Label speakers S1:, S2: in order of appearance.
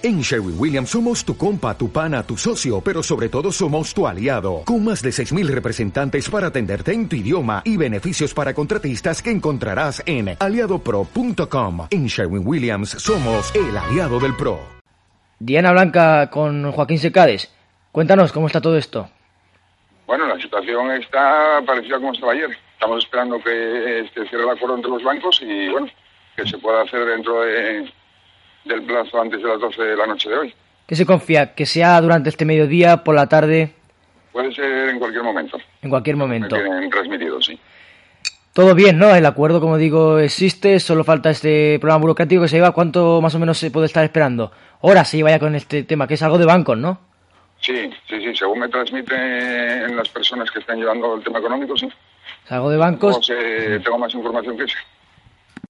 S1: En Sherwin Williams somos tu compa, tu pana, tu socio, pero sobre todo somos tu aliado, con más de 6.000 representantes para atenderte en tu idioma y beneficios para contratistas que encontrarás en aliadopro.com. En Sherwin Williams somos el aliado del PRO.
S2: Diana Blanca con Joaquín Secades, cuéntanos cómo está todo esto.
S3: Bueno, la situación está parecida como estaba ayer. Estamos esperando que este, cierre el acuerdo entre los bancos y bueno, que se pueda hacer dentro de del plazo antes de las 12 de la noche de hoy.
S2: ¿Qué se confía? ¿Que sea durante este mediodía, por la tarde?
S3: Puede ser en cualquier momento.
S2: En cualquier momento.
S3: Me tienen transmitido, sí.
S2: Todo bien, ¿no? El acuerdo, como digo, existe, solo falta este programa burocrático que se lleva. ¿Cuánto más o menos se puede estar esperando? Horas se lleva ya con este tema, que es algo de bancos, ¿no?
S3: Sí, sí, sí, según me transmiten las personas que están llevando el tema económico, sí.
S2: ¿Es algo de bancos?
S3: No sé, tengo más información que eso.